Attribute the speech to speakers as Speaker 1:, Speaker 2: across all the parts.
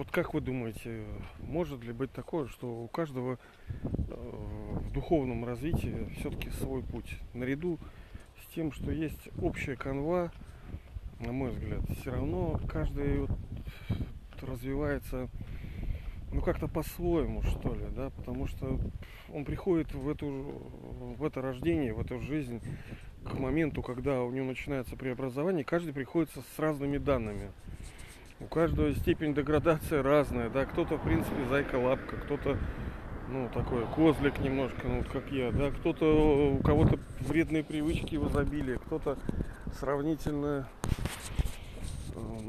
Speaker 1: вот как вы думаете, может ли быть такое, что у каждого э, в духовном развитии все-таки свой путь? Наряду с тем, что есть общая канва, на мой взгляд, все равно каждый вот развивается ну как-то по-своему, что ли, да, потому что он приходит в, эту, в это рождение, в эту жизнь к моменту, когда у него начинается преобразование, каждый приходится с разными данными. У каждого степень деградации разная, да, кто-то, в принципе, зайка-лапка, кто-то, ну, такой козлик немножко, ну, как я, да, кто-то, у кого-то вредные привычки в изобилии, кто-то сравнительно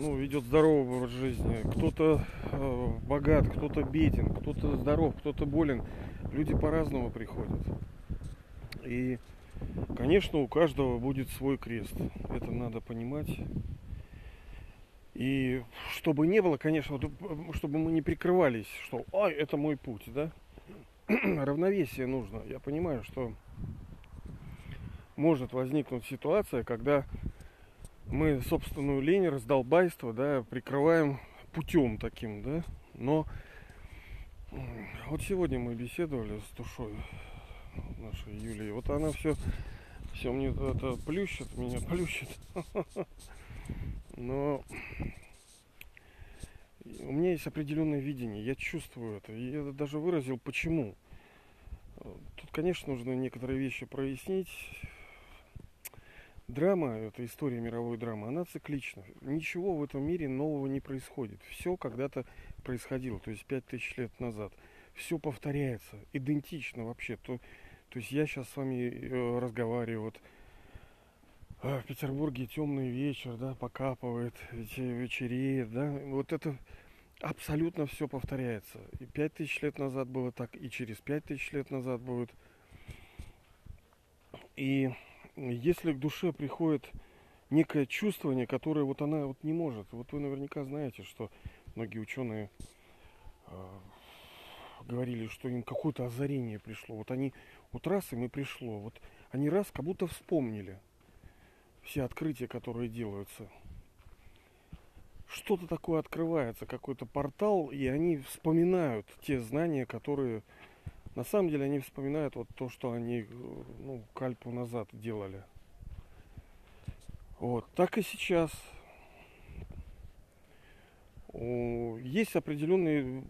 Speaker 1: ну, ведет здоровый образ жизни, кто-то э, богат, кто-то беден, кто-то здоров, кто-то болен. Люди по-разному приходят. И, конечно, у каждого будет свой крест. Это надо понимать. И чтобы не было, конечно, чтобы мы не прикрывались, что ай, это мой путь, да? Равновесие нужно. Я понимаю, что может возникнуть ситуация, когда мы собственную лень, раздолбайство, да, прикрываем путем таким, да. Но вот сегодня мы беседовали с душой нашей Юлии. Вот она все, все мне это плющит, меня плющит. Но у меня есть определенное видение, я чувствую это. И я даже выразил, почему. Тут, конечно, нужно некоторые вещи прояснить, драма, это история мировой драмы, она циклична. Ничего в этом мире нового не происходит. Все когда-то происходило, то есть пять тысяч лет назад. Все повторяется, идентично вообще. То, то есть я сейчас с вами э, разговариваю, вот э, в Петербурге темный вечер, да, покапывает, вечереет, да, вот это абсолютно все повторяется. И пять тысяч лет назад было так, и через пять тысяч лет назад будет. И если к душе приходит некое чувствование, которое вот она вот не может. Вот вы наверняка знаете, что многие ученые э, говорили, что им какое-то озарение пришло. Вот они, вот раз им и пришло, вот они раз как будто вспомнили все открытия, которые делаются. Что-то такое открывается, какой-то портал, и они вспоминают те знания, которые на самом деле они вспоминают вот то, что они ну, кальпу назад делали. Вот, так и сейчас. Есть определенный,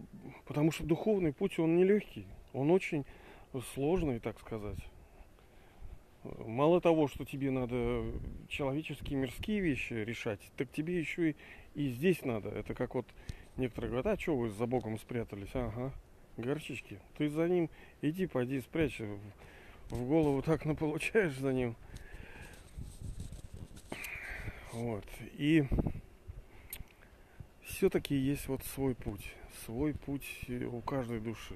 Speaker 1: потому что духовный путь, он нелегкий, он очень сложный, так сказать. Мало того, что тебе надо человеческие мирские вещи решать, так тебе еще и, и здесь надо. Это как вот некоторые говорят, а что вы за Богом спрятались? Ага горчички. Ты за ним иди, пойди спрячь. В, голову так на получаешь за ним. Вот. И все-таки есть вот свой путь. Свой путь у каждой души.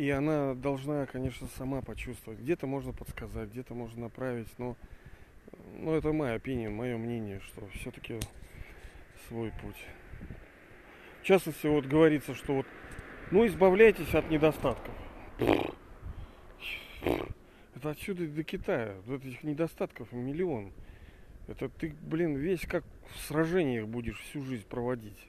Speaker 1: И она должна, конечно, сама почувствовать. Где-то можно подсказать, где-то можно направить, но, но это моя опиния, мое мнение, что все-таки свой путь. В частности, вот говорится, что вот, ну, избавляйтесь от недостатков. Это отсюда до Китая. Вот этих недостатков миллион. Это ты, блин, весь как в сражениях будешь всю жизнь проводить.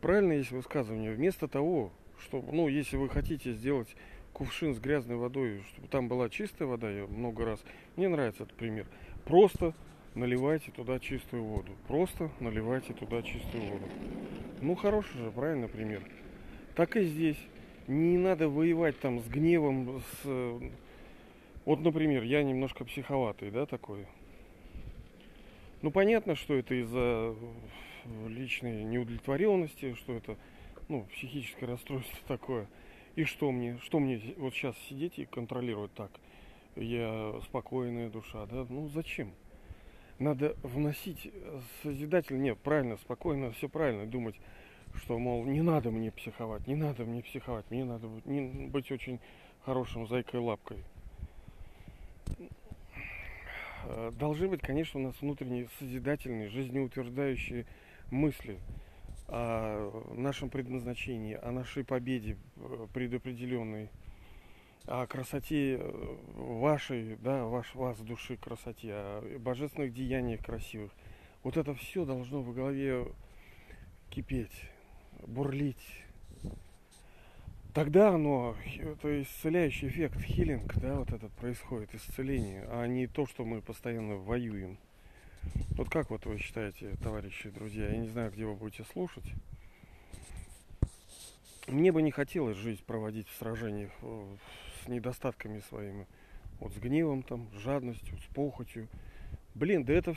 Speaker 1: Правильно есть высказывание. Вместо того, чтобы, ну, если вы хотите сделать кувшин с грязной водой, чтобы там была чистая вода, я много раз, мне нравится этот пример. Просто наливайте туда чистую воду. Просто наливайте туда чистую воду. Ну, хороший же, правильно, пример. Так и здесь. Не надо воевать там с гневом, с... Вот, например, я немножко психоватый, да, такой. Ну, понятно, что это из-за личной неудовлетворенности, что это, ну, психическое расстройство такое. И что мне, что мне вот сейчас сидеть и контролировать так? Я спокойная душа, да? Ну, зачем? надо вносить созидатель, нет, правильно, спокойно, все правильно думать, что, мол, не надо мне психовать, не надо мне психовать, мне надо быть, не, быть очень хорошим зайкой-лапкой. Э, должны быть, конечно, у нас внутренние созидательные, жизнеутверждающие мысли о нашем предназначении, о нашей победе э, предопределенной о красоте э, вашей, да, ваш, вас души красоте, о божественных деяниях красивых. Вот это все должно в голове кипеть, бурлить, тогда оно, это исцеляющий эффект, хилинг, да, вот этот происходит, исцеление, а не то, что мы постоянно воюем. Вот как вот вы считаете, товарищи, друзья, я не знаю, где вы будете слушать. Мне бы не хотелось жизнь проводить в сражениях э, с недостатками своими. Вот с гневом, там, с жадностью, с похотью. Блин, да это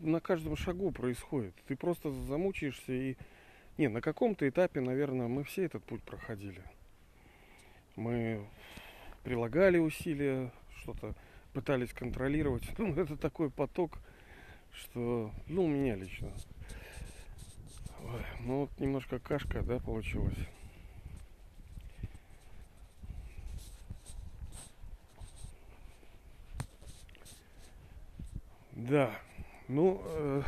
Speaker 1: на каждом шагу происходит. Ты просто замучаешься и... Не, на каком-то этапе, наверное, мы все этот путь проходили. Мы прилагали усилия, что-то пытались контролировать. Ну, это такой поток, что, ну, у меня лично. Ой, ну, вот немножко кашка, да, получилась. Да. Ну, э,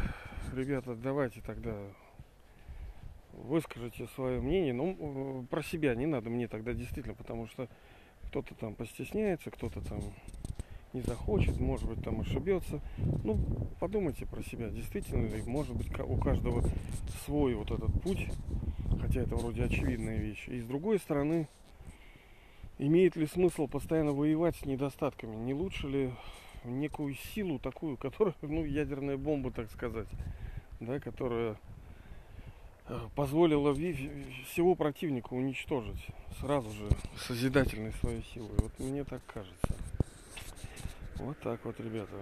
Speaker 1: ребята, давайте тогда выскажите свое мнение. Ну, э, про себя не надо мне тогда действительно, потому что кто-то там постесняется, кто-то там не захочет, может быть, там ошибется. Ну, подумайте про себя, действительно ли, может быть, у каждого свой вот этот путь, хотя это вроде очевидная вещь. И с другой стороны, имеет ли смысл постоянно воевать с недостатками? Не лучше ли некую силу такую, которая, ну, ядерная бомба, так сказать, да, которая э, позволила всего противника уничтожить сразу же созидательной своей силой. Вот мне так кажется. Вот так вот, ребята.